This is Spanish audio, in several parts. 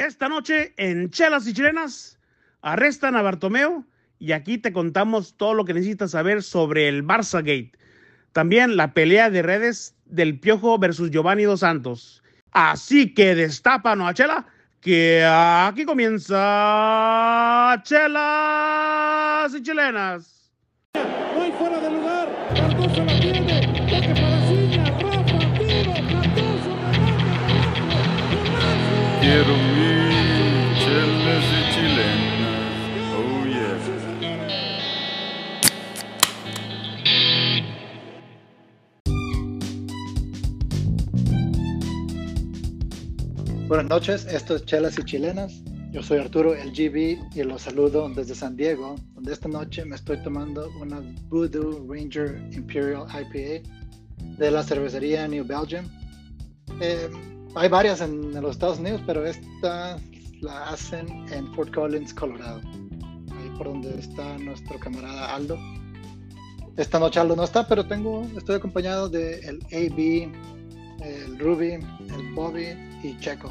Esta noche en Chelas y Chilenas arrestan a Bartomeo y aquí te contamos todo lo que necesitas saber sobre el Barça Gate. También la pelea de redes del Piojo versus Giovanni Dos Santos. Así que destapan a Chela, que aquí comienza Chelas y Chilenas. No hay fuera de lugar. Cardoso la tiene. Toque para Ciña. Rafa, tiro. Cardoso, remate. Golazo. Quiero Buenas noches, esto es Chelas y Chilenas. Yo soy Arturo el GB y los saludo desde San Diego, donde esta noche me estoy tomando una Voodoo Ranger Imperial IPA de la cervecería New Belgium. Eh, hay varias en, en los Estados Unidos, pero esta la hacen en Fort Collins, Colorado, ahí por donde está nuestro camarada Aldo. Esta noche Aldo no está, pero tengo, estoy acompañado de el AB, el Ruby, el Bobby y Checo.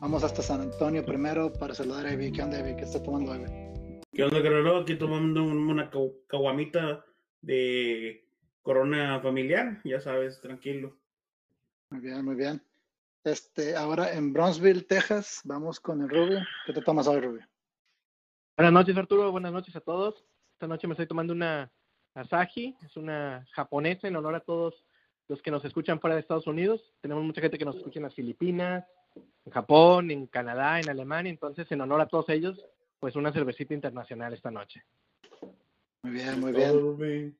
Vamos hasta San Antonio primero para saludar a Evi. ¿Qué onda, Evi? ¿Qué está tomando, Evi? ¿Qué onda, Guerrero? Aquí tomando un- una caguamita de corona familiar, ya sabes, tranquilo. Muy bien, muy bien. Este, ahora en Bronzeville, Texas, vamos con el Ruby. ¿Qué te tomas hoy, Ruby? Buenas noches, Arturo. Buenas noches a todos. Esta noche me estoy tomando una Asahi. Es una japonesa en honor a todos los que nos escuchan fuera de Estados Unidos. Tenemos mucha gente que nos escucha en las Filipinas, en Japón, en Canadá, en Alemania. Entonces, en honor a todos ellos, pues una cervecita internacional esta noche. Muy bien, muy bien.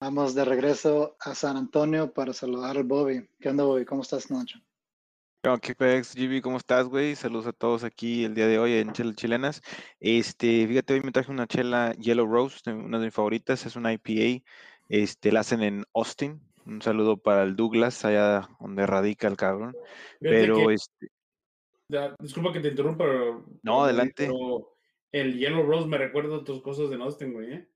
Vamos de regreso a San Antonio para saludar al Bobby. ¿Qué onda, Bobby? ¿Cómo estás esta noche? Oh, ¿Qué pex, GB? ¿Cómo estás, güey? Saludos a todos aquí el día de hoy en Chelas Chilenas. Este, fíjate, hoy me traje una chela Yellow Rose, una de mis favoritas, es una IPA. Este, la hacen en Austin. Un saludo para el Douglas, allá donde radica el cabrón. Fíjate Pero que- este, da- disculpa que te interrumpa. pero- No, adelante. pero el Yellow Rose me recuerda a tus cosas de Austin, güey. ¿eh?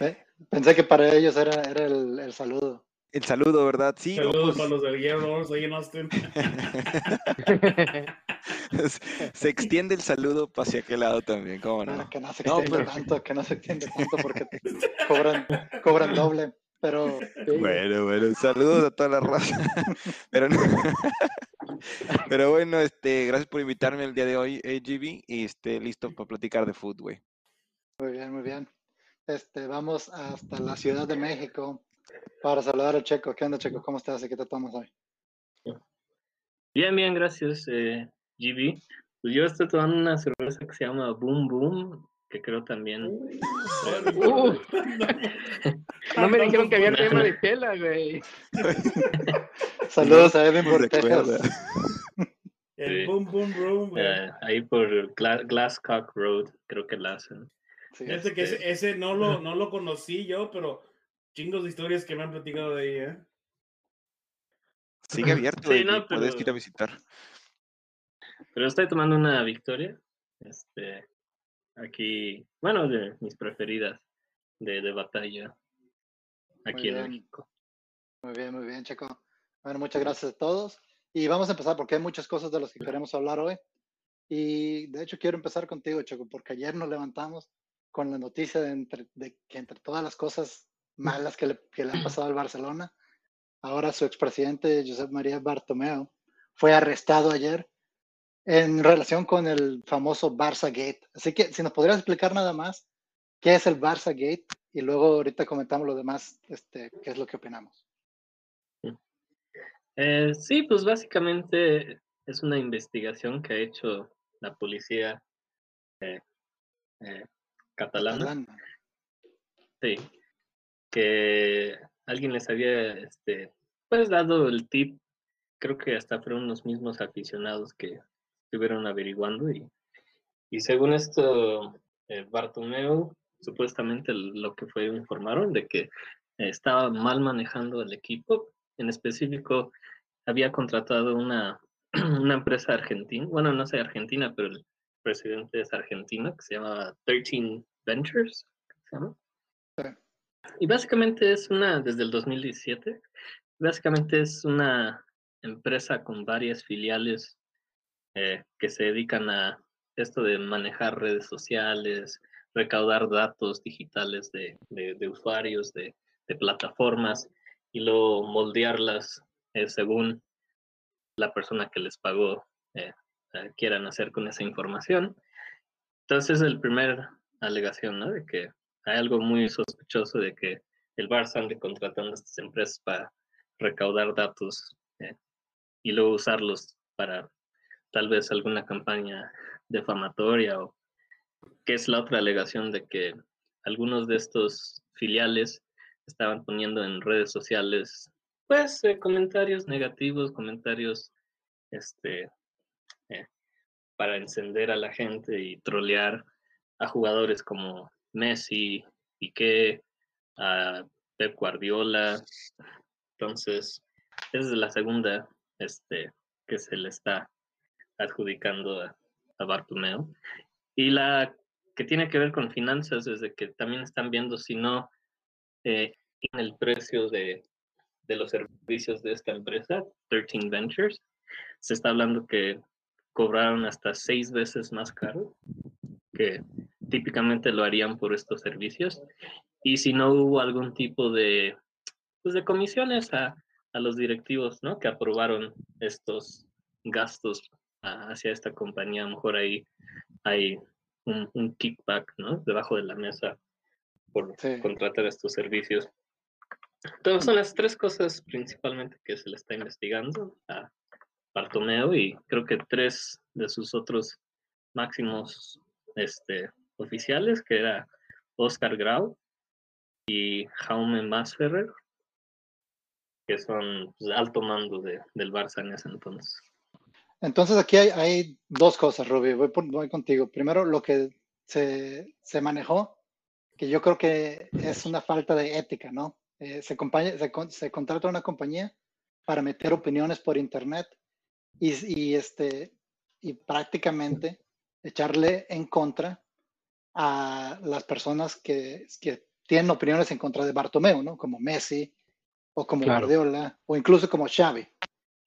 ¿Eh? Pensé que para ellos era, era el, el saludo. el saludo, ¿verdad? Sí, no, Saludos pues, para los del Yellow Rose ahí en Austin. se extiende el saludo para hacia aquel lado también, ¿cómo Bueno, no? que no se No, extiende pero- tanto, que no se extiende tanto porque cobran, cobran doble. Pero Bueno, bueno, saludos a toda la raza. Pero, no- pero bueno, este, gracias por invitarme el día de hoy, eh, GB, y este, listo para platicar de fútbol, güey. Muy bien, muy bien. Este, vamos hasta la Ciudad de México para saludar a Checo. ¿Qué onda, Checo? ¿Cómo estás qué te tomas hoy? Bien, bien, gracias, eh, GB. Pues yo estoy tomando una cerveza que se llama Boom Boom, que creo también. Uh, no me dijeron que había tema de tela, güey. Saludos a Edwin acuerda. El Sí. Boom Boom Room, güey. eh, ahí por Gla- Glasscock Road, creo que la hacen. Sí, Fíjate que este- ese, ese no, lo, no lo conocí yo, pero chingos de historias que me han platicado de ahí, ¿eh? Sigue abierto, Sí, no, puedes ir a visitar. Pero estoy tomando una Victoria, este, aquí, bueno, de mis preferidas de, de batalla, aquí en. México. Muy bien, muy bien, Checo. Bueno, muchas gracias a todos. Y vamos a empezar porque hay muchas cosas de las que queremos hablar hoy. Y de hecho quiero empezar contigo, Checo, porque ayer nos levantamos con la noticia de, entre- de que entre todas las cosas malas que le, que le han pasado al Barcelona, ahora su expresidente Josep María Bartomeu fue arrestado ayer en relación con el famoso Barça Gate. Así que si nos podrías explicar nada más qué es el Barça Gate y luego ahorita comentamos lo demás, este, qué es lo que opinamos. Eh, sí, pues básicamente es una investigación que ha hecho la policía eh, eh, catalana. Catalán. Sí, que alguien les había este, pues dado el tip, creo que hasta fueron los mismos aficionados que estuvieron averiguando y, y según esto, eh, Bartomeu supuestamente lo que fue informaron de que estaba mal manejando el equipo, en específico había contratado una, una empresa argentina, bueno, no sé argentina, pero el presidente es argentino, que se llama 13 Ventures, ¿se llama? Y básicamente es una, desde el 2017, básicamente es una empresa con varias filiales eh, que se dedican a esto de manejar redes sociales, recaudar datos digitales de, de, usuarios, de, de, plataformas y luego moldearlas eh, según la persona que les pagó eh, eh, quieran hacer con esa información. Entonces, el primer alegación, ¿no? De que hay algo muy sospechoso de que el Barça ande contratando a estas empresas para recaudar datos y luego usarlos para tal vez alguna campaña defamatoria o que es la otra alegación de que algunos de estos filiales estaban poniendo en redes sociales pues eh, comentarios negativos, comentarios este eh, para encender a la gente y trolear a jugadores como Messi, Piqué, a Pep Guardiola. Entonces, esa es la segunda este, que se le está adjudicando a, a Bartomeu. Y la que tiene que ver con finanzas, desde que también están viendo si no eh, en el precio de, de, los servicios de esta empresa, 13 Ventures, se está hablando que cobraron hasta seis veces más caro que típicamente lo harían por estos servicios. Y si no hubo algún tipo de, pues de comisiones a, a los directivos ¿no? que aprobaron estos gastos hacia esta compañía, a lo mejor ahí hay un, kickback, ¿no? Debajo de la mesa por contratar estos servicios. Entonces son las tres cosas principalmente que se le está investigando a Bartomeo y creo que tres de sus otros máximos este, oficiales, que era Oscar Grau y Jaume Masferrer, que son pues, alto mando de, del Barça en ese entonces. Entonces aquí hay, dos cosas, Ruby. Voy, contigo. Primero, lo que se, manejó, que yo creo que es una falta de ética, ¿no? Eh, se, se, contrata una compañía para meter opiniones por internet y, este, y prácticamente echarle en contra a las personas que, tienen opiniones en contra de Bartomeu, ¿no? Como Messi o como Guardiola o incluso como Xavi.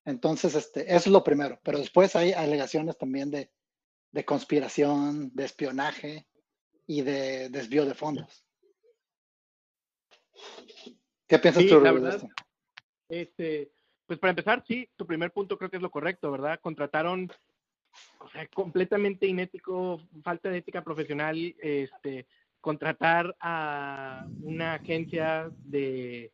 Entonces, este, eso es lo primero. Pero después hay alegaciones también de, conspiración, de espionaje y de desvío de fondos. ¿Qué piensas tú de esto? Este, pues para empezar, sí, tu primer punto creo que es lo correcto, ¿verdad? Contrataron, o sea, completamente inético, falta de ética profesional, este, contratar a una agencia de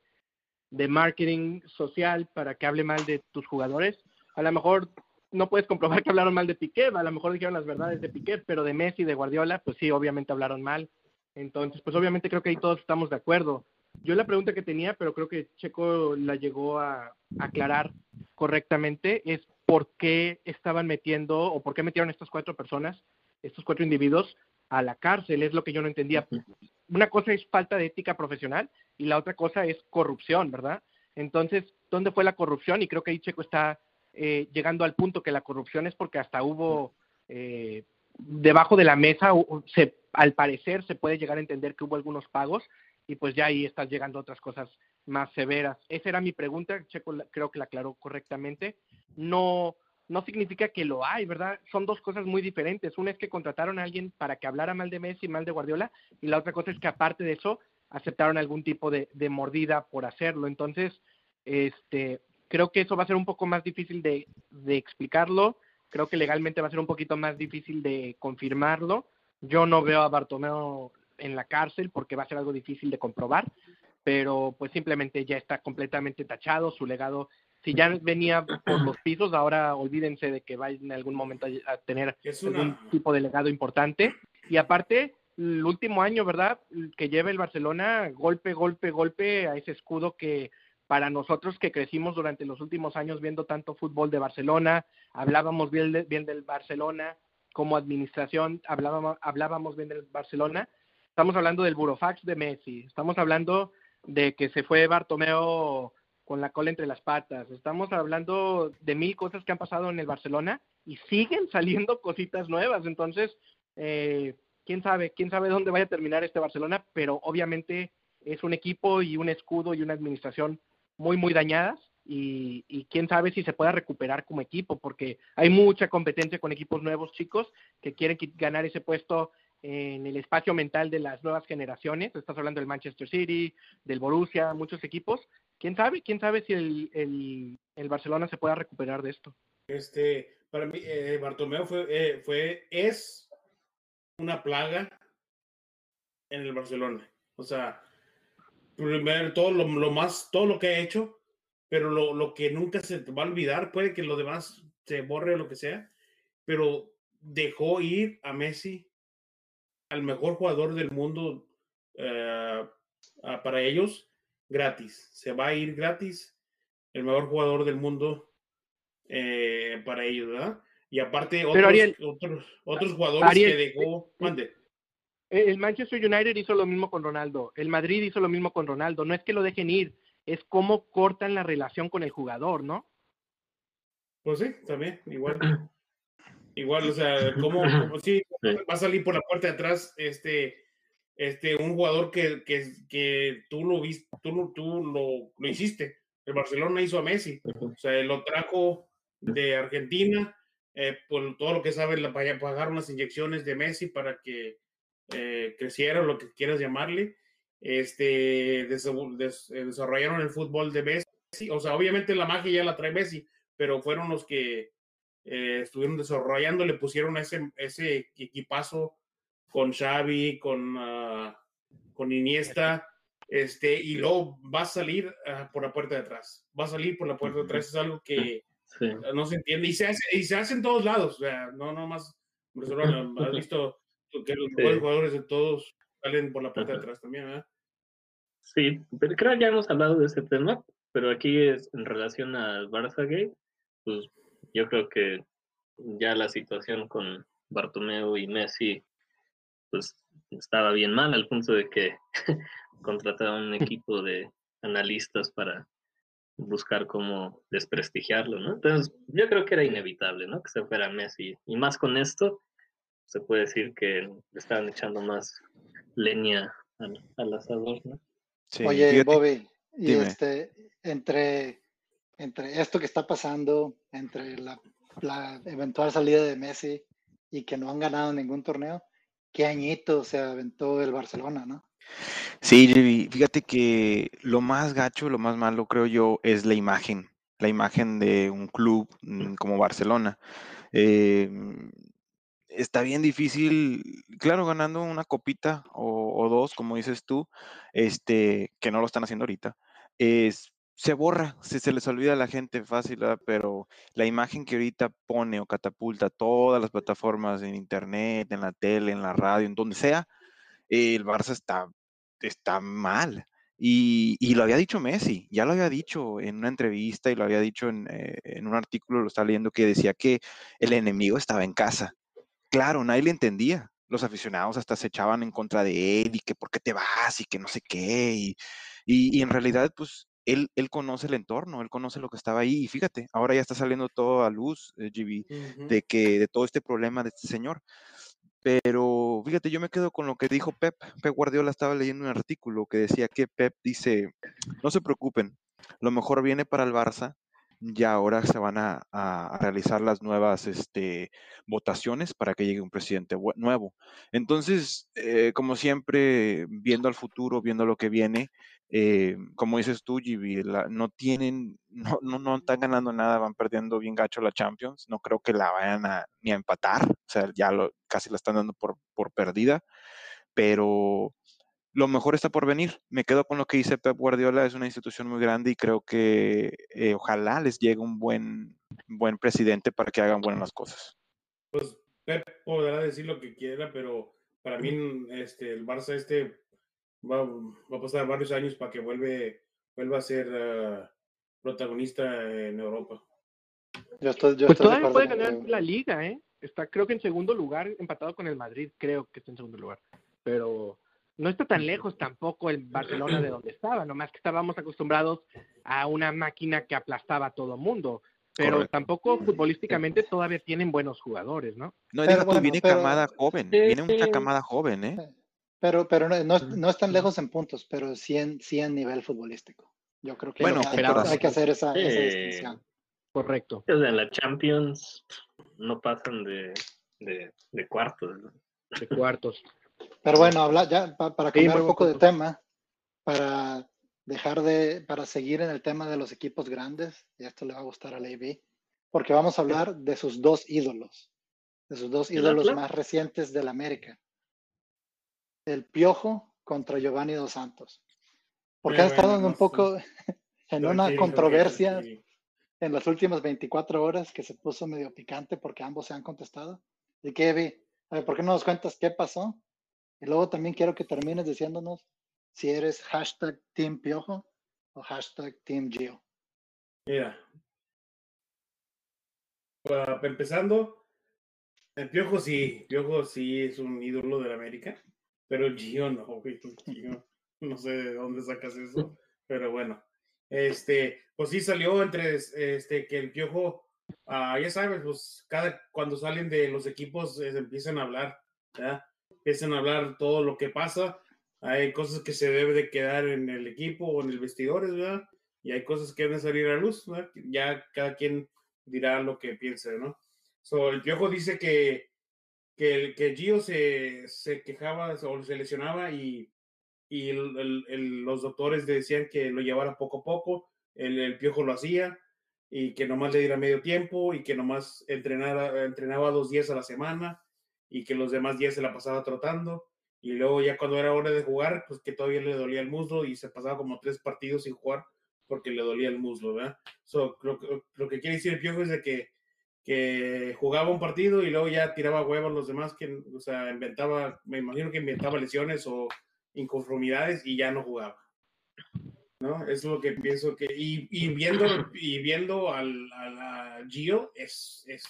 de marketing social para que hable mal de tus jugadores. A lo mejor no puedes comprobar que hablaron mal de Piqué, a lo mejor dijeron las verdades de Piqué, pero de Messi, de Guardiola, pues sí, obviamente hablaron mal. Entonces, pues obviamente creo que ahí todos estamos de acuerdo. Yo la pregunta que tenía, pero creo que Checo la llegó a aclarar correctamente, es por qué estaban metiendo o por qué metieron estas cuatro personas, estos cuatro individuos, a la cárcel. Es lo que yo no entendía. Una cosa es falta de ética profesional y la otra cosa es corrupción, ¿verdad? Entonces, ¿dónde fue la corrupción? Y creo que ahí Checo está eh, llegando al punto que la corrupción es porque hasta hubo eh, debajo de la mesa, al parecer se puede llegar a entender que hubo algunos pagos y pues ya ahí están llegando otras cosas más severas. Esa era mi pregunta, Checo creo que la aclaró correctamente. No, no significa que lo hay, ¿verdad? Son dos cosas muy diferentes. Una es que contrataron a alguien para que hablara mal de Messi, mal de Guardiola, y la otra cosa es que aparte de eso aceptaron algún tipo de, mordida por hacerlo. Entonces, este, creo que eso va a ser un poco más difícil de, explicarlo. Creo que legalmente va a ser un poquito más difícil de confirmarlo. Yo no veo a Bartomeo en la cárcel porque va a ser algo difícil de comprobar, pero pues simplemente ya está completamente tachado, su legado si ya venía por los pisos, ahora olvídense de que va en algún momento a tener algún tipo de legado importante. Y aparte, el último año, ¿verdad? Que lleva el Barcelona golpe, golpe, golpe a ese escudo que para nosotros que crecimos durante los últimos años viendo tanto fútbol de Barcelona, hablábamos bien, bien del Barcelona, como administración hablábamos, hablábamos bien del Barcelona. Estamos hablando del burofax de Messi, estamos hablando de que se fue Bartomeo con la cola entre las patas. Estamos hablando de mil cosas que han pasado en el Barcelona y siguen saliendo cositas nuevas. Entonces, eh, quién sabe, quién sabe dónde vaya a terminar este Barcelona, pero obviamente es un equipo y un escudo y una administración muy, muy dañadas y, y quién sabe si se pueda recuperar como equipo, porque hay mucha competencia con equipos nuevos chicos que quieren qui- ganar ese puesto en el espacio mental de las nuevas generaciones. Estás hablando del Manchester City, del Borussia, muchos equipos. ¿Quién sabe? ¿Quién sabe si el, el, el Barcelona se pueda recuperar de esto? Este, para mí, eh, Bartomeu fue, eh, fue, es una plaga en el Barcelona. O sea, primero todo lo, lo más, todo lo que ha hecho, pero lo, lo que nunca se va a olvidar, puede que lo demás se borre o lo que sea, pero dejó ir a Messi, al mejor jugador del mundo eh, ah, para ellos, gratis. Se va a ir gratis, el mejor jugador del mundo eh, para ellos, ¿verdad? Y aparte otros, Ariel, otros, otros jugadores Ariel, que dejó, eh, mande. El Manchester United hizo lo mismo con Ronaldo, el Madrid hizo lo mismo con Ronaldo. No es que lo dejen ir, es cómo cortan la relación con el jugador, ¿no? Pues sí, también, igual. Igual, o sea, como, como Sí. va a salir por la puerta de atrás este, este, un jugador que, que, que tú lo viste, tú, lo- tú lo, lo hiciste. El Barcelona hizo a Messi. O sea, lo trajo de Argentina, eh, por todo lo que sabe, pag- pagaron las inyecciones de Messi para que eh, creciera, lo que quieras llamarle. Este, desa- des- desarrollaron el fútbol de Messi. O sea, obviamente la magia ya la trae Messi, pero fueron los que eh, estuvieron desarrollando, le pusieron ese, ese equipazo con Xavi, con, ah, con Iniesta, este, y luego va a salir ah, por la puerta de atrás. Va a salir por la puerta de atrás, es algo que Sí. no se entiende. Y se hace, y se hace en todos lados, o sea, no nomás Barcelona. Has visto que los Sí. mejores jugadores de todos salen por la puerta de atrás también, ¿verdad? Sí, pero creo que ya hemos hablado de ese tema, pero aquí es en relación al Barça Gate, pues yo creo que ya la situación con Bartomeu y Messi, pues estaba bien mal al punto de que contrataron un equipo de analistas para buscar cómo desprestigiarlo, ¿no? Entonces, yo creo que era inevitable, ¿no? Que se fuera Messi. Y más con esto, se puede decir que le estaban echando más leña al, al asador, ¿no? Sí, Oye, Bobby, y este, entre, entre esto que está pasando, entre la, eventual salida de Messi y que no han ganado ningún torneo, qué añito se aventó el Barcelona, ¿no? Sí, fíjate que lo más gacho, lo más malo, creo yo, es la imagen, la imagen de un club mm, como Barcelona. Eh, está bien difícil, claro, ganando una copita o, o dos, como dices tú, este, que no lo están haciendo ahorita, es, se borra, se, se les olvida a la gente fácil, pero la imagen que ahorita pone o catapulta todas las plataformas en internet, en la tele, en la radio, en donde sea, el Barça está, está mal. Y, y lo había dicho Messi, ya lo había dicho en una entrevista y lo había dicho en, eh, en un artículo, lo estaba leyendo, que decía que el enemigo estaba en casa. Claro, nadie le entendía. Los aficionados hasta se echaban en contra de él y que por qué te vas y que no sé qué. Y, y, y en realidad, pues él, él conoce el entorno, él conoce lo que estaba ahí. Y fíjate, ahora ya está saliendo todo a luz, eh, GB, de que de todo este problema de este señor. Pero fíjate, yo me quedo con lo que dijo Pep. Pep Guardiola estaba leyendo un artículo que decía que Pep dice, no se preocupen, lo mejor viene para el Barça. Ya ahora se van a, a realizar las nuevas este, votaciones para que llegue un presidente nuevo. Entonces, eh, como siempre, viendo al futuro, viendo lo que viene, eh, como dices tú, GB, la- no tienen, no, no, no están ganando nada, van perdiendo bien gacho la Champions. No creo que la vayan a, ni a empatar, o sea, ya lo, casi la están dando por, por perdida, pero lo mejor está por venir. Me quedo con lo que dice Pep Guardiola, es una institución muy grande y creo que eh, ojalá les llegue un buen, buen presidente para que hagan buenas las cosas. Pues Pep podrá decir lo que quiera, pero para mí este, el Barça este va, va a pasar varios años para que vuelve, vuelva a ser ah, protagonista en Europa. Yo estoy, yo Pues todavía puede ganar la liga, ¿eh? Está creo que en segundo lugar, empatado con el Madrid, creo que está en segundo lugar. Pero no está tan lejos tampoco el Barcelona de donde estaba, nomás que estábamos acostumbrados a una máquina que aplastaba a todo mundo. Pero Correcto. tampoco futbolísticamente todavía tienen buenos jugadores, ¿no? No, Pero bueno, viene pero- camada joven, Sí. viene mucha camada joven, ¿eh? Pero, pero no, no, no están lejos en puntos, pero sí en, sí en nivel futbolístico. Yo creo que Bueno, hay, hay que hacer esa, esa distinción. Correcto. O sea, en la Champions no pasan de, de, de cuartos. ¿no? De cuartos. Pero bueno, habla, ya pa- para Sí, cambiar muy un poco de tema, para dejar de, para seguir en el tema de los equipos grandes, y esto le va a gustar a AB, porque vamos a hablar de sus dos ídolos, de sus dos ¿El ídolos más recientes del América. El Piojo contra Giovanni Dos Santos. Porque Muy han estado bueno, en un poco en una Tranquilo, controversia tranquilo, en las últimas 24 horas que se puso medio picante porque ambos se han contestado. ¿De qué, Evi? A ver, ¿por qué no nos cuentas qué pasó? Y luego también quiero que termines diciéndonos si eres hashtag Team Piojo o hashtag Team Gio. Mira. Empezando, el Piojo sí, Piojo sí es un ídolo de la América, pero Gio no, no sé de dónde sacas eso, pero bueno. Este, pues sí salió entre este que el Piojo, ah, ya sabes, pues cada cuando salen de los equipos empiezan a hablar, ¿verdad? Empiezan a hablar todo lo que pasa. Hay cosas que se debe de quedar en el equipo o en el vestidores, ¿verdad? Y hay cosas que deben salir a luz. Ya cada quien dirá lo que piense, ¿no? So, el Piojo dice que, que, el- que Gio se, se quejaba o se lesionaba y, y los doctores decían que lo llevara poco a poco, el, Piojo lo hacía y que nomás le diera medio tiempo y que nomás entrenara, entrenaba dos días a la semana y que los demás días se la pasaba trotando y luego ya cuando era hora de jugar, pues que todavía le dolía el muslo y se pasaba como tres partidos sin jugar porque le dolía el muslo, ¿verdad? So, lo, que- lo que quiere decir el Piojo es de que, que jugaba un partido y luego ya tiraba huevos los demás, que, o sea, inventaba, me imagino que inventaba lesiones o inconformidades y ya no jugaba. ¿No? Es lo que pienso que, y, y viendo, y viendo al, a Gio, es, es,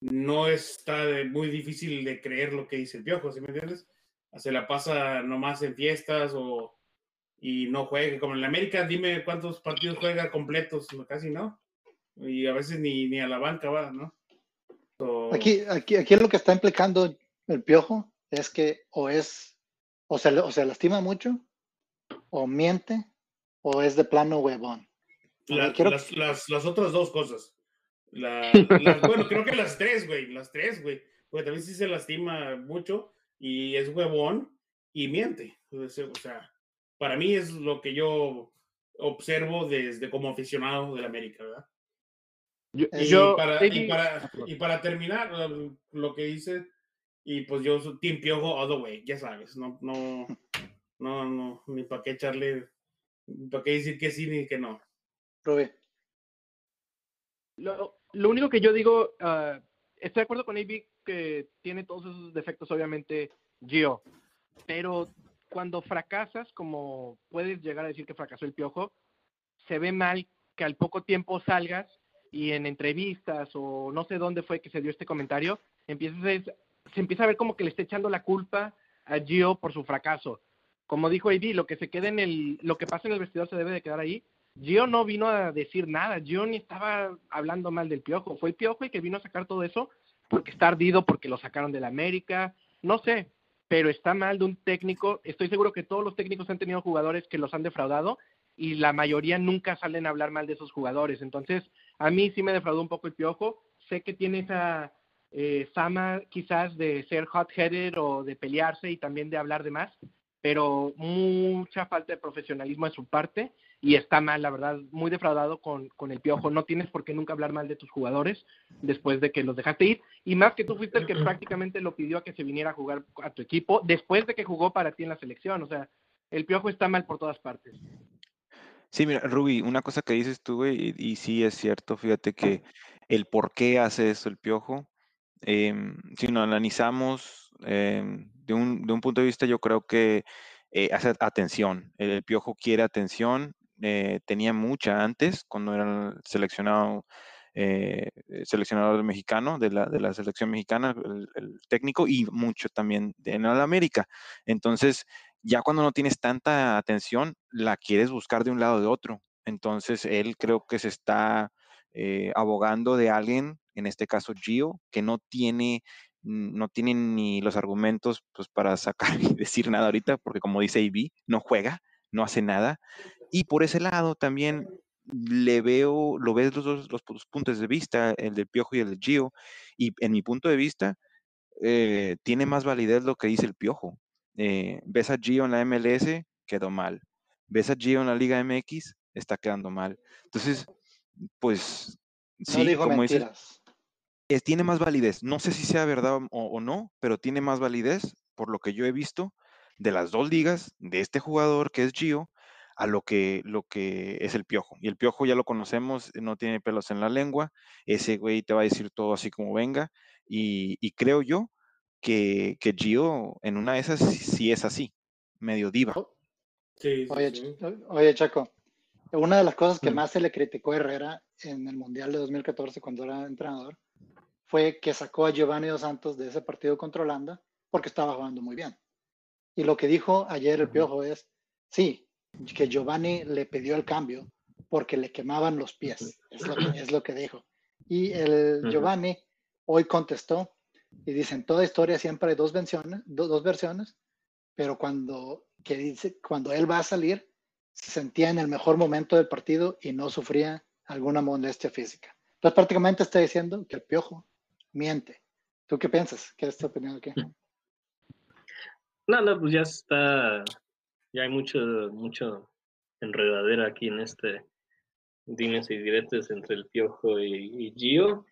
no está de- muy difícil de creer lo que dice el Piojo, ¿sí me entiendes? Se la pasa nomás en fiestas o y no juegue. Como en la América, dime cuántos partidos juega completos, casi no. Y a veces ni, ni a la banca va, ¿no? So, Aquí, aquí, aquí lo que está implicando el Piojo es que o es, o se, o se lastima mucho, o miente, o es de plano huevón. La- quiero- las, las, las otras dos cosas. La- las- bueno, creo que las tres, güey. Las tres, güey. Porque también sí se lastima mucho y es huevón y miente. O sea, para mí es lo que yo observo desde como aficionado del América, ¿verdad? Yo, Y yo- para, y, para, Ah, y para terminar, lo que dice, y pues yo soy Team Piojo all the way, ya sabes, no, no, no, no, ni para qué echarle, para qué decir que sí ni que no. Rubí. Lo, lo único que yo digo, ah, estoy de acuerdo con AB que tiene todos esos defectos, obviamente, Gio, pero cuando fracasas, como puedes llegar a decir que fracasó el piojo, se ve mal que al poco tiempo salgas y en entrevistas o no sé dónde fue que se dio este comentario, empiezas, se empieza a ver como que le está echando la culpa a Gio por su fracaso. Como dijo AB, lo que se quede en el, lo que pasa en el vestidor se debe de quedar ahí. Gio no vino a decir nada, Gio ni estaba hablando mal del Piojo, fue el Piojo el que vino a sacar todo eso porque está ardido, porque lo sacaron de la América, no sé, pero está mal de un técnico, estoy seguro que todos los técnicos han tenido jugadores que los han defraudado y la mayoría nunca salen a hablar mal de esos jugadores, entonces a mí sí me defraudó un poco el Piojo, sé que tiene esa eh, fama quizás de ser hot-headed o de pelearse y también de hablar de más, pero mucha falta de profesionalismo de su parte y está mal, la verdad, muy defraudado con, con el piojo. No tienes por qué nunca hablar mal de tus jugadores después de que los dejaste ir. Y más que tú fuiste el que prácticamente lo pidió a que se viniera a jugar a tu equipo después de que jugó para ti en la selección. O sea, el piojo está mal por todas partes. Sí, mira, Ruby, una cosa que dices tú, güey, y, y sí es cierto, fíjate que el por qué hace eso el piojo, em, si lo analizamos em, de, un, de un punto de vista, yo creo que eh, hace atención. El, el piojo quiere atención, eh, tenía mucha antes, cuando era seleccionado, eh, seleccionador mexicano, de la, de la selección mexicana, el, el técnico, y mucho también en la América. Entonces, ya cuando no tienes tanta atención, la quieres buscar de un lado o de otro. Entonces, él creo que se está eh, abogando de alguien, en este caso Gio, que no tiene, no tiene ni los argumentos pues, para sacar y decir nada ahorita, porque como dice AB, no juega, no hace nada. Y por ese lado también le veo, lo ves los dos los, pu- puntos de vista, el del Piojo y el de Gio, y en mi punto de vista, eh, tiene más validez lo que dice el Piojo. Eh, ves a Gio en la MLS, quedó mal. Ves a Gio en la Liga MX, está quedando mal. Entonces, pues, No sí, dijo como dices, es- tiene más validez. No sé si sea verdad o, o no, pero tiene más validez por lo que yo he visto de las dos ligas, de este jugador que es Gio, a lo que, lo que es el Piojo. Y el Piojo ya lo conocemos, no tiene pelos en la lengua, ese güey te va a decir todo así como venga, y, y creo yo que, que Gio en una de esas sí, es así, medio diva. O- Sí, sí, Oye, sí. Oye, Chaco, una de las cosas que Mm. más se le criticó a Herrera en el Mundial de 2014 cuando era entrenador fue que sacó a Giovanni Dos Santos de ese partido contra Holanda porque estaba jugando muy bien. Y lo que dijo ayer el Piojo es, sí, que Giovanni le pidió el cambio porque le quemaban los pies, es lo que, es lo que dijo. Y el. Giovanni hoy contestó y dice, en toda historia siempre hay dos versiones, do- dos versiones, pero cuando, que dice, cuando él va a salir, se sentía en el mejor momento del partido y no sufría alguna molestia física. Entonces prácticamente está diciendo que el piojo miente. ¿Tú qué piensas? ¿Qué es tu opinión aquí? No, no, pues ya está, ya hay mucho, mucho enredadera aquí en este dimes y diretes entre el Piojo y, y Gio.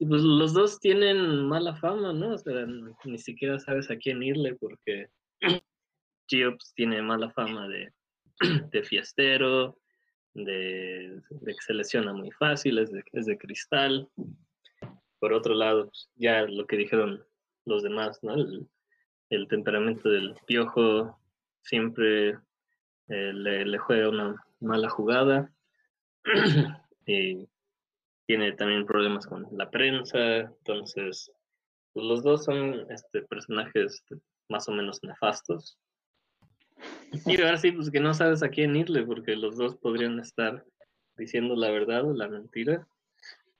Pues los dos tienen mala fama, ¿no? O sea, ni siquiera sabes a quién irle porque Gio tiene mala fama de, de fiestero, de, que se lesiona muy fácil, es de, cristal. Por otro lado, pues, ya lo que dijeron los demás, ¿no? El, el temperamento del piojo siempre eh, le, le juega una mala jugada y tiene también problemas con la prensa, entonces pues, los dos son este, personajes más o menos nefastos. Y ahora sí, pues que no sabes a quién irle, porque los dos podrían estar diciendo la verdad o la mentira.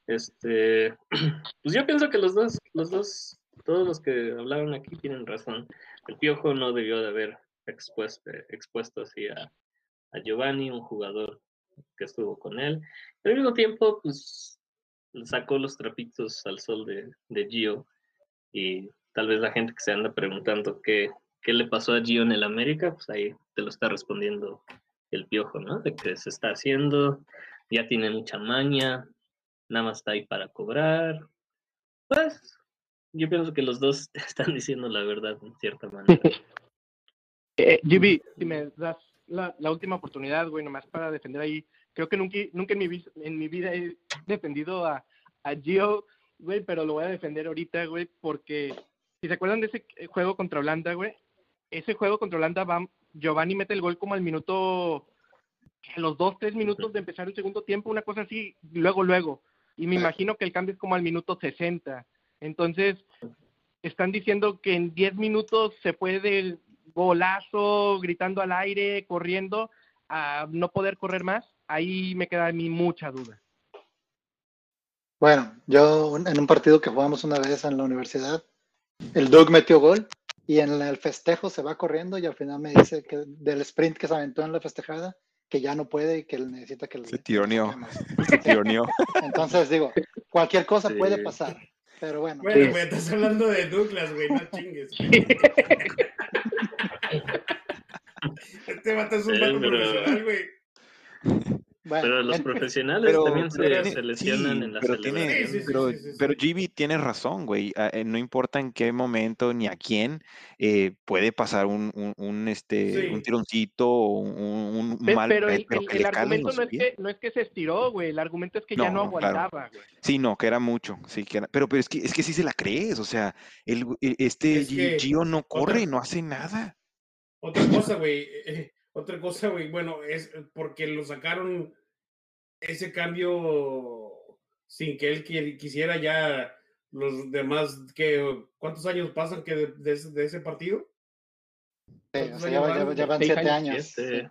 Este, pues yo pienso que los dos, los dos, todos los que hablaron aquí tienen razón. El Piojo no debió de haber expuesto, expuesto así a, a Giovanni, un jugador que estuvo con él. Al mismo tiempo, pues sacó los trapitos al sol de, de Gio y tal vez la gente que se anda preguntando qué, qué le pasó a Gio en el América, pues ahí te lo está respondiendo el Piojo, ¿no? De que se está haciendo, ya tiene mucha maña, nada más está ahí para cobrar. Pues yo pienso que los dos están diciendo la verdad en cierta manera. Eh, si me das la, la última oportunidad, güey, nomás para defender ahí. Creo que nunca, nunca en, mi, en mi vida he defendido a, a Gio, güey, pero lo voy a defender ahorita, güey, porque si se acuerdan de ese eh, juego contra Holanda, güey, ese juego contra Holanda, va, Giovanni mete el gol como al minuto, a los dos, tres minutos de empezar el segundo tiempo, una cosa así, luego, luego. Y me imagino que el cambio es como al minuto 60. Entonces, están diciendo que en 10 minutos se puede golazo, gritando al aire, corriendo, a no poder correr más. Ahí me queda a mí mucha duda. Bueno, yo en un partido que jugamos una vez en la universidad, el Doug metió gol y en el festejo se va corriendo y al final me dice que del sprint que se aventó en la festejada, que ya no puede y que él necesita que le Se tironeó. Se tironeó. Entonces digo, cualquier cosa Sí. puede pasar, pero bueno. Bueno, güey, estás hablando de Douglas, güey, no chingues. Este vato es un Sí, vato profesional, güey. Bueno, Pero los profesionales Pero, también se, pero se lesionan sí, en la pero celebración. tiene, Sí, sí, sí, pero, sí, sí, sí. pero GB tiene razón, güey. Eh, no importa en qué momento ni a quién eh, puede pasar un, un, un, este, un tironcito o un, un mal pero pe- el, pero el- que el le calen argumento no es, que, no es que se estiró, güey. El argumento es que ya No, no no, claro. aguantaba, güey. Sí, no, que era mucho, sí, que era, pero, pero es que es que sí se la crees, o sea, el, e- este Es Gio no corre, otra- no hace nada. Otra cosa, güey. eh, otra cosa, güey. Bueno, es porque lo sacaron ese cambio sin que él qui- quisiera ya los demás que ¿cuántos años pasan que de, de ese, de ese partido? sí, o sea, ya, va- ya va- ya van siete años, años. Este, sí.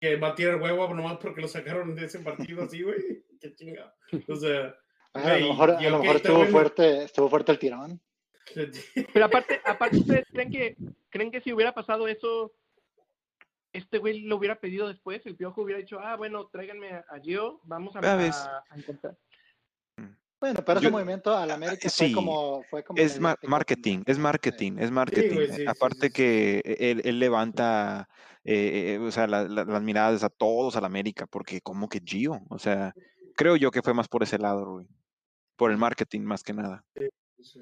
Que va a tirar huevo nomás porque lo sacaron de ese partido así, güey. Qué chingado. O sea, Bueno, a lo mejor, a lo mejor estuvo bueno. fuerte, estuvo fuerte el tirón. Pero aparte, aparte ¿ustedes creen que, creen que si hubiera pasado eso, este güey lo hubiera pedido después, el Piojo hubiera dicho, ah, bueno, tráiganme a a Gio, vamos a, a- a encontrar. Bueno, pero ese Yo- movimiento al América Sí, fue como. Fue como Es ma- marketing, es marketing, es marketing. güey, sí, sí, Aparte sí, sí. que él, él levanta, eh, eh, o sea, la- la- las miradas a todos al América, porque como que Gio, o sea, creo yo que fue más por ese lado, Rui, por el marketing más que nada.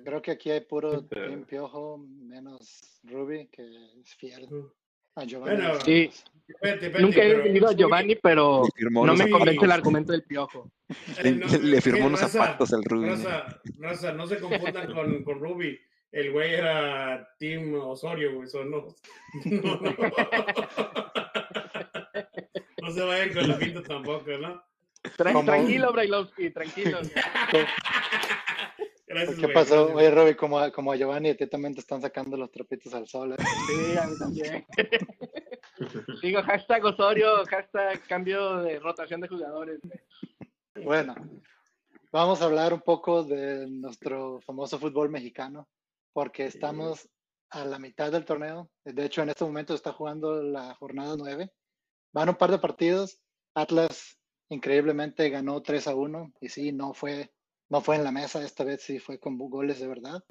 Creo que aquí hay puro Pero- Team Piojo, menos Ruby, que es fiel a Giovanni. Bueno, Sí. Nunca he pero- defendido a Giovanni, pero no me convence el argumento del Piojo. Eh, le, no, firmó los raza, zapatos al Ruby. Raza, raza, no se confundan con, con Ruby. El güey era Team Osorio, güey. Eso no. No, no. No se vayan con la pinta tampoco, ¿no? Tranquilo, Brailovsky, tranquilo. Gracias, ¿Qué güey, pasó? gracias. Oye, Ruby, como, a- como a Giovanni, a ti también te están sacando los trapitos al sol. ¿eh? Sí, a mí también. Digo, hashtag Osorio, hashtag cambio de rotación de jugadores. Bueno, vamos a hablar un poco de nuestro famoso fútbol mexicano, porque estamos a la mitad del torneo. De hecho, en este momento está jugando la jornada 9. Van un par de partidos. Atlas increíblemente ganó 3 a 1 y sí, no fue, no fue en la mesa, esta vez sí fue con goles de verdad.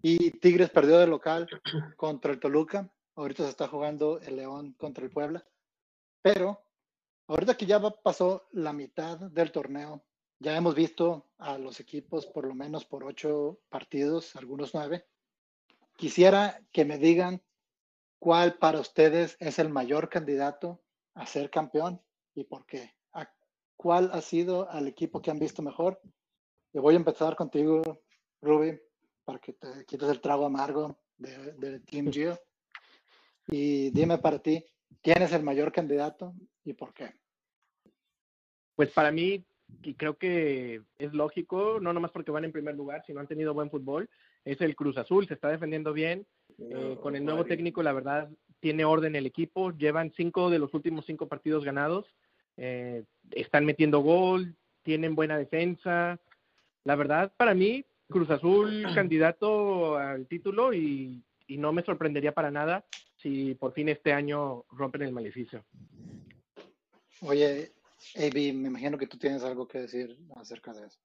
Y Tigres perdió de local contra el Toluca. Ahorita se está jugando el León contra el Puebla. Pero ahorita que ya pasó la mitad del torneo, ya hemos visto a los equipos por lo menos por ocho partidos, algunos nueve. Quisiera que me digan cuál para ustedes es el mayor candidato a ser campeón y por qué. ¿A ¿Cuál ha sido al equipo que han visto mejor? Y voy a empezar contigo, Ruby, para que te quites el trago amargo de- del Team Gio. Y dime para ti, ¿quién es el mayor candidato y por qué? Pues para mí, y creo que es lógico, no nomás porque van en primer lugar, sino han tenido buen fútbol, es el Cruz Azul, se está defendiendo bien. Eh, con el nuevo técnico, la verdad, tiene orden el equipo. Llevan cinco de los últimos cinco partidos ganados. Eh, están metiendo gol, tienen buena defensa. La verdad, para mí, Cruz Azul candidato al título y, y no me sorprendería para nada si por fin este año rompen el maleficio. Oye, AB, me imagino que tú tienes algo que decir acerca de eso.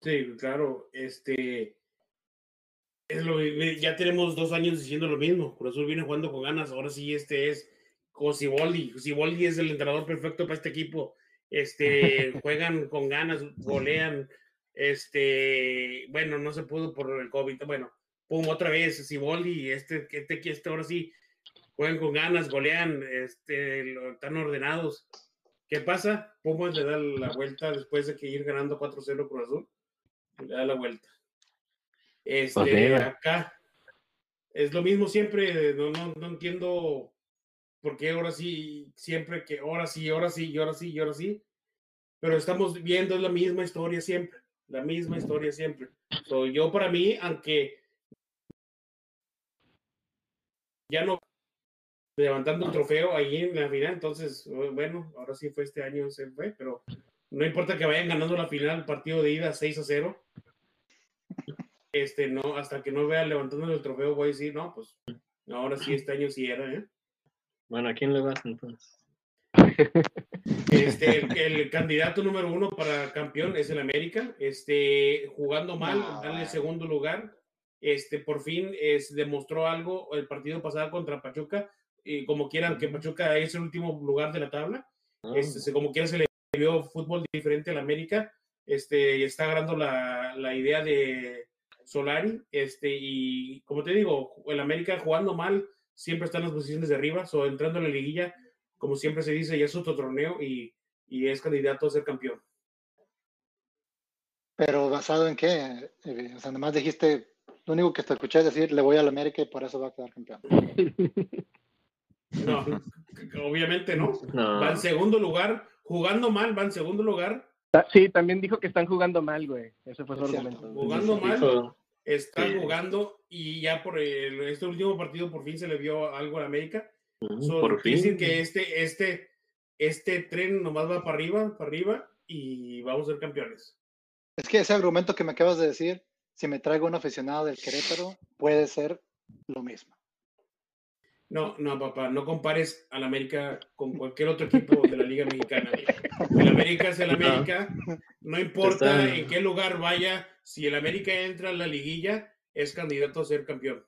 Sí, claro, este es lo que- ya tenemos dos años diciendo lo mismo. Cruz Azul viene jugando con ganas. Ahora sí, este es con Siboldi. Siboldi es el entrenador perfecto para este equipo. Este juegan con ganas, golean. Este, bueno, no se pudo por el COVID. Bueno, pum, otra vez Siboldi. Este, este, este ahora sí juegan con ganas, golean, este, lo- están ordenados. ¿Qué pasa? Pumas le da la vuelta después de que ir ganando 4-0 Cruz Azul. Le da la vuelta. Este, Pues acá es lo mismo siempre. No, no, no entiendo por qué ahora sí, siempre que ahora sí, ahora sí, y ahora sí, y ahora sí. Pero estamos viendo la misma historia siempre. La misma historia siempre. So, yo para mí, aunque ya no levantando el trofeo ahí en la final, entonces, bueno, ahora sí fue este año, se fue, pero no importa que vayan ganando la final, partido de ida 6 a 0. Este, no, hasta que no vea levantando el trofeo, voy a decir, no, pues, ahora sí, este año sí era, ¿eh? Bueno, ¿a quién le vas entonces? Este, el, el candidato número uno para campeón es el América. Este, jugando mal, No, darle bueno. segundo lugar. Este, por fin es, demostró algo el partido pasado contra Pachuca. Y como quieran, que Pachuca es el último lugar de la tabla. Ah, Este, como quiera se le vio fútbol diferente al América. Este, y está agarrando la, la idea de Solari. Este, y como te digo, el América jugando mal siempre está en las posiciones de arriba. O entrando en la liguilla, como siempre se dice, ya es otro torneo y, y es candidato a ser campeón. Pero basado en qué? AB? O sea, nomás dijiste, lo único que te escuché decir, le voy al América y por eso va a quedar campeón. No, obviamente no. No, Va en segundo lugar, jugando mal, va en segundo lugar, Sí, también dijo que están jugando mal, güey. Ese fue su Es cierto. argumento. jugando mal. dijo- está Sí. jugando y ya por el- este último partido por fin se le vio algo a América. So, por quiere decir fin. que este, este, este tren nomás va para arriba, para arriba y vamos a ser campeones. Es que ese argumento que me acabas de decir, si me traigo un aficionado del Querétaro, puede ser lo mismo. No, no, papá, no compares al América con cualquier otro equipo de la Liga Mexicana. El América es el. América, no importa en qué lugar vaya, si el América entra a la liguilla, es candidato a ser campeón.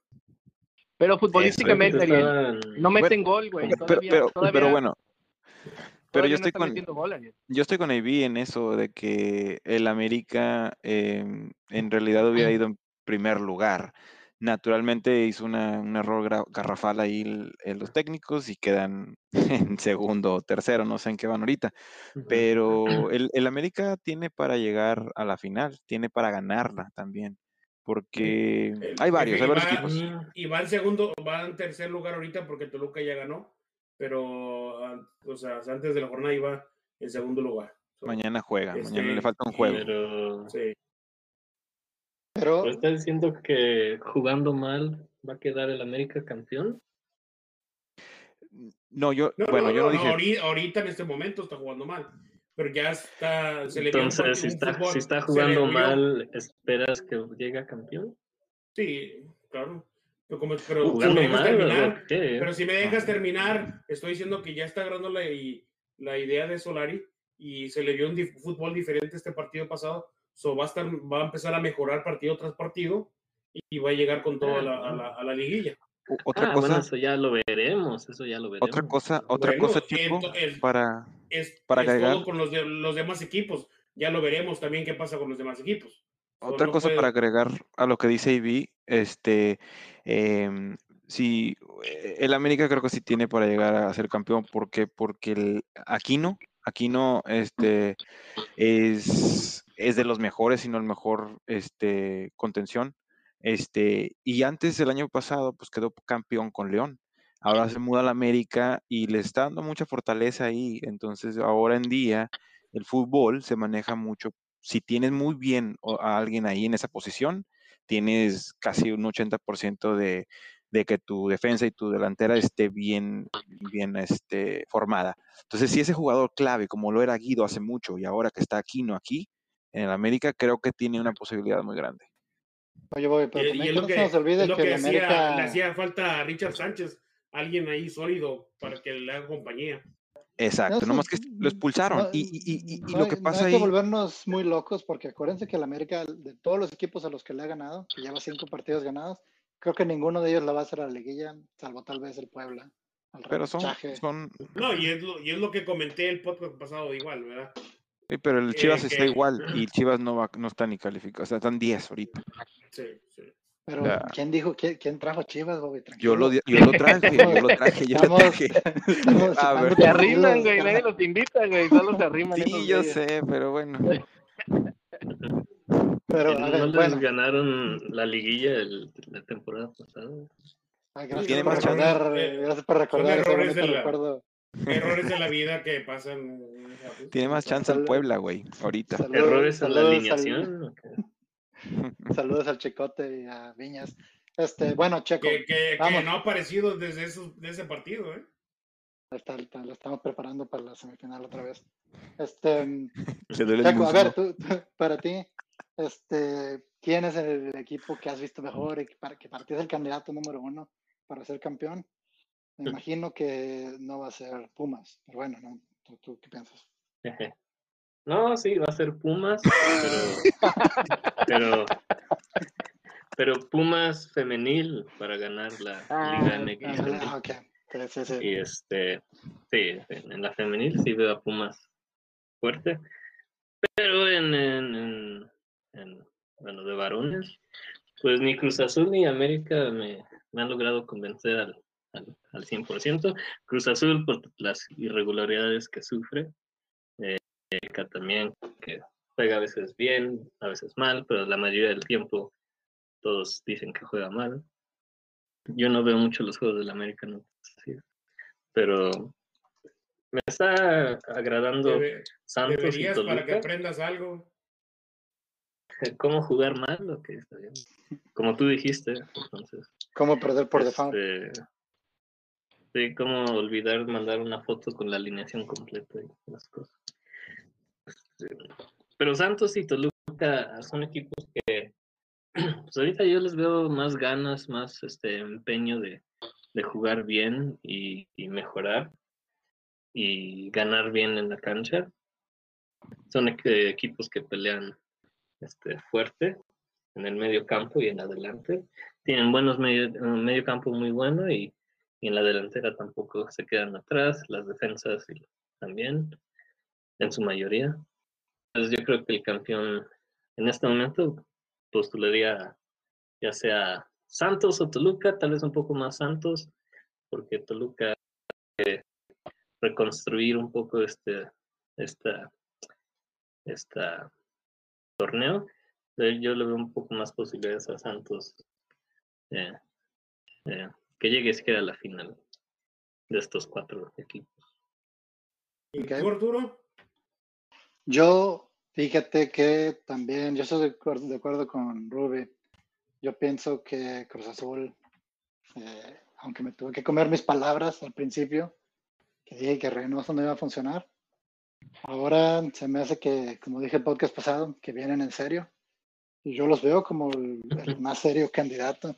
Pero futbolísticamente, Ariel, no meten gol, güey. Pero, Todavía, pero, todavía- pero bueno, pero yo estoy con, gol, yo estoy con AB en eso de que el América em, en realidad hubiera ido en primer lugar. Naturalmente hizo una- un error garrafal ahí el- el- los técnicos y quedan en segundo o tercero, no sé en qué van ahorita. Pero el, el América tiene para llegar a la final, tiene para ganarla también, porque El- hay varios, hay varios va- equipos. Y va en segundo, va en tercer lugar ahorita porque Toluca ya ganó, pero o sea, antes de la jornada iba en segundo lugar. So, Mañana juega, mañana Este, le falta un juego. Pero, sí. Pero pero está diciendo que jugando mal va a quedar el América campeón. No, yo, No, bueno, no, yo no, no no, dije, ahorita, ahorita en este momento está jugando mal, pero ya está, se le vio un Entonces, si está, fútbol- si está jugando mal, ¿esperas que llegue a campeón? Sí, claro. Pero, como- pero si ¿Jugando me dejas mal? terminar, pero si me dejas terminar, estoy diciendo que ya está agarrando la, la idea de Solari y se le vio un dif- fútbol diferente este partido pasado. So va a estar, va a empezar a mejorar partido tras partido y va a llegar con todo a la, a la- a la liguilla. otra Ah, cosa, bueno, eso ya lo veremos, eso ya lo veremos. otra cosa, otra Bueno, cosa, Chico, ento- el- para, Es, Para es todo con los, de, los demás equipos. Ya lo veremos también qué pasa con los demás equipos. Otra no cosa puede- para agregar a lo que dice AB, este, em, si el América creo que sí tiene para llegar a ser campeón, porque porque el Aquino, Aquino, este, es, es de los mejores, si no el mejor, este, contención, este, y antes del año pasado, pues quedó campeón con León. Ahora se muda a la América y le está dando mucha fortaleza ahí. Entonces, ahora en día, el fútbol se maneja mucho si tienes muy bien o- a alguien ahí en esa posición, tienes casi un 80% de, de que tu defensa y tu delantera esté bien, bien este, formada. Entonces, si ese jugador clave, como lo era Guido hace mucho y ahora que está Aquino aquí en el América, creo que tiene una posibilidad muy grande. Oye, Bobby, pero Y, y que no se nos olvide es lo que, que el hacía- América... le hacía falta a Richard Sánchez, alguien ahí sólido para que le haga compañía. Exacto, No, nomás sí, que lo expulsaron. no, y y- y- no lo que no pasa hay que ahí, volvernos muy locos porque acuérdense que el América, de todos los equipos a los que le ha ganado, que lleva cinco partidos ganados, creo que ninguno de ellos la va a hacer a la liguilla, salvo tal vez el Puebla. al pero son, No, y es, lo, y es lo que comenté el podcast pasado igual, ¿verdad? sí, pero el Eh, Chivas está que- igual y Chivas no va, no está ni calificado, o sea, están 10 ahorita. Sí, sí. Pero, Ya. ¿quién dijo, quién, quién trajo Chivas, Bobby? Yo lo, yo lo traje, yo lo traje, yo lo Estamos- traje. estamos A ver. Se arriman, güey, nadie los invita, güey, solo se arriman. Sí, yo güeyes. sé, pero bueno. Pero, a no ver, les bueno, ganaron la liguilla el- la temporada pasada. ay, gracias, Tiene por más chance. recordar, eh, gracias por recordar errores de la- recuerdo. Errores de la vida que pasan. Tiene más chance el Sal- Puebla, güey, ahorita. Saludos- ¿Errores en la alineación? ¿o qué? Saludos al Chicote y a Viñas. Este, bueno, Checo, Que, que, que Vamos. no ha aparecido desde esos, ese partido, ¿eh? está- está- lo estamos preparando para la semifinal otra vez. Este, Checo, a ver, tú, tú- para ti, este, ¿quién es el equipo que has visto mejor y que para, que para ti es el candidato número uno para ser campeón? Me imagino que no va a ser Pumas, pero bueno, ¿no? ¿Tú, tú qué piensas? No, sí, va a ser Pumas, pero, pero, pero Pumas femenil para ganar la Ah, Liga Ah, MX. ah, femenil. ok, sí, sí. Y este, sí, en la femenil sí veo a Pumas fuerte, pero en, en, en, en, bueno, de varones, pues ni Cruz Azul ni América me, me han logrado convencer al, al, al 100%. Cruz Azul por las irregularidades que sufre, eh, América también que juega a veces bien, a veces mal, pero la mayoría del tiempo todos dicen que juega mal. Yo no veo mucho los juegos del América, no si- pero me está agradando Debe- Santos y deberías para que Toluca. aprendas algo. ¿Cómo jugar mal? Ok, está bien. Como tú dijiste, entonces. ¿Cómo perder por default? este, Sí, cómo olvidar mandar una foto con la alineación completa y las cosas. Este, Pero Santos y Toluca son equipos que pues ahorita yo les veo más ganas, más este empeño de, de jugar bien y, mejorar y ganar bien en la cancha. Son equ- equipos que pelean este, fuerte en el medio campo y en adelante. Tienen buenos medio, medio campo muy bueno y, y en la delantera tampoco se quedan atrás, las defensas también, en su mayoría. Yo creo que el campeón en este momento postularía ya sea Santos o Toluca, tal vez un poco más Santos, porque Toluca eh, reconstruir un poco este esta esta torneo. Yo le veo un poco más posibilidades a Santos eh, eh, que llegue siquiera a la final de estos cuatro equipos. ¿Y tú, Arturo? Yo, fíjate que también, yo estoy de acuerdo, de acuerdo con Ruby. Yo pienso que Cruz Azul, eh, aunque me tuve que comer mis palabras al principio, que dije que Reynoso no iba a funcionar, ahora se me hace que, como dije el podcast pasado, que vienen en serio. Y yo los veo como el, el más serio candidato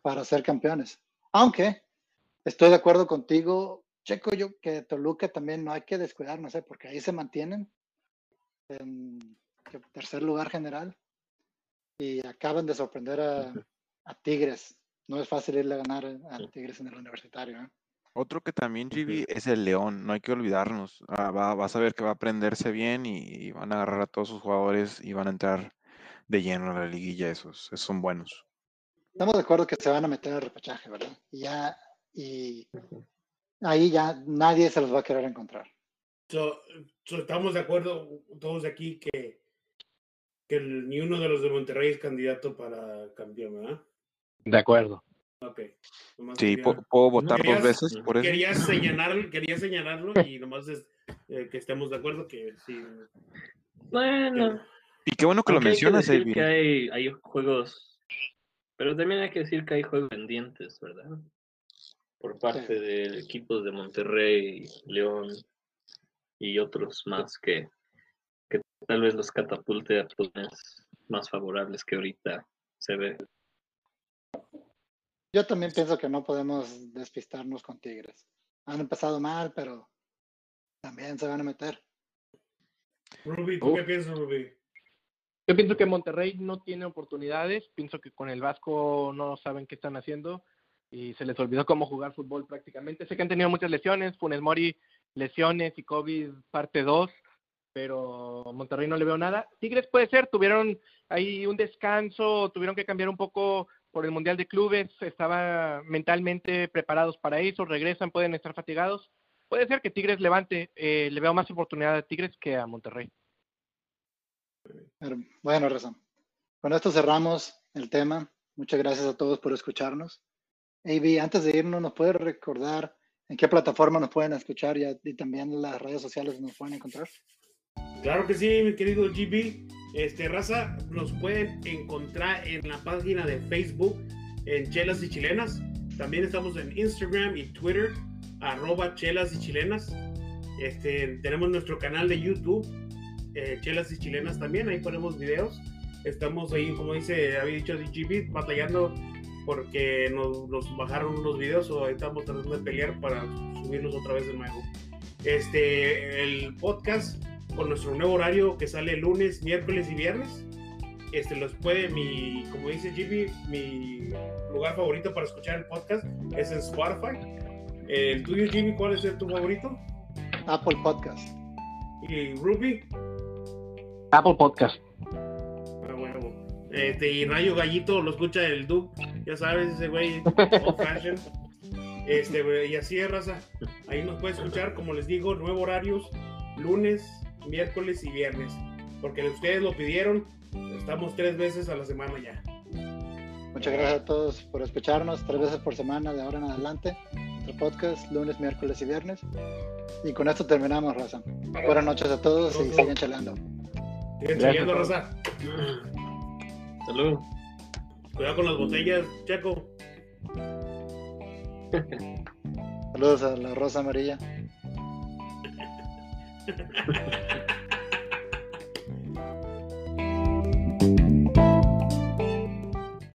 para ser campeones. Aunque estoy de acuerdo contigo, Checo, yo que Toluca también no hay que descuidar, no sé, porque ahí se mantienen en tercer lugar general y acaban de sorprender a, a Tigres. No es fácil irle a ganar a. Tigres en el universitario. ¿eh? Otro que también, GB, es el León. No hay que olvidarnos. Ah, va, vas a ver que va a aprenderse bien y, y van a agarrar a todos sus jugadores y van a entrar de lleno a la liguilla. Esos, esos son buenos. Estamos de acuerdo que se van a meter al repechaje, ¿verdad? Y ya, y ahí ya nadie se los va a querer encontrar. So- so estamos de acuerdo todos aquí que, que el- ni uno de los de Monterrey es candidato para campeón, ¿verdad? De acuerdo. Ok. Nomás Sí, quería- puedo votar dos veces por eso. quería, señalar, quería señalarlo y nomás es, eh, que estemos de acuerdo que sí. Bueno, Y qué bueno que lo aunque hay que mencionas, decir AB. que hay, hay juegos, pero también hay que decir que hay juegos pendientes, ¿verdad? Por parte Sí. de equipos de Monterrey, León y otros más que, que tal vez los catapulte a posiciones más favorables que ahorita se ve. Yo también pienso que no podemos despistarnos con Tigres. Han empezado mal, pero también se van a meter. Ruby, ¿tú Uf. qué piensas, Ruby? Yo pienso que Monterrey no tiene oportunidades, pienso que con el Vasco no saben qué están haciendo y se les olvidó cómo jugar fútbol prácticamente. Sé que han tenido muchas lesiones, Funes Mori lesiones y COVID parte 2, pero Monterrey no le veo nada. Tigres puede ser, tuvieron ahí un descanso, tuvieron que cambiar un poco por el Mundial de Clubes, estaban mentalmente preparados para eso, regresan, pueden estar fatigados. Puede ser que Tigres levante, eh, le veo más oportunidad a Tigres que a Monterrey. Bueno, razón. Con esto cerramos el tema. Muchas gracias a todos por escucharnos. AB, antes de irnos, ¿nos puedes recordar en qué plataforma nos pueden escuchar y, y también las redes sociales nos pueden encontrar? Claro que sí, mi querido GB. Este, raza, nos pueden encontrar en la página de Facebook en Chelas y Chilenas. También estamos en Instagram y Twitter, arroba Chelas y Chilenas. Este, tenemos nuestro canal de YouTube, eh, Chelas y Chilenas también, ahí ponemos videos. Estamos ahí, como dice, había dicho GB, batallando porque nos, nos bajaron unos videos o ahí estamos tratando de pelear para subirlos otra vez de nuevo. Este, el podcast con nuestro nuevo horario que sale lunes, miércoles y viernes. Este los puede, mi, como dice Jimmy, mi lugar favorito para escuchar el podcast es en Spotify. El tuyo, Jimmy, ¿cuál es el tu favorito? Apple Podcast. Y Ruby, Apple Podcast. ah, huevo. Este, y Rayo Gallito lo escucha el Duke, ya sabes, ese güey, old fashion. Este, güey, y así es, raza. Ahí nos puede escuchar, como les digo, nuevo horarios, lunes, miércoles y viernes. Porque ustedes lo pidieron, estamos tres veces a la semana ya. Muchas gracias a todos por escucharnos tres veces por semana de ahora en adelante. Nuestro podcast, lunes, miércoles y viernes. Y con esto terminamos, Raza. Buenas noches a todos y sigan chaleando. Siguen Gracias chaleando, raza. Salud. Cuidado con las botellas, Checo. Saludos a la Rosa Amarilla.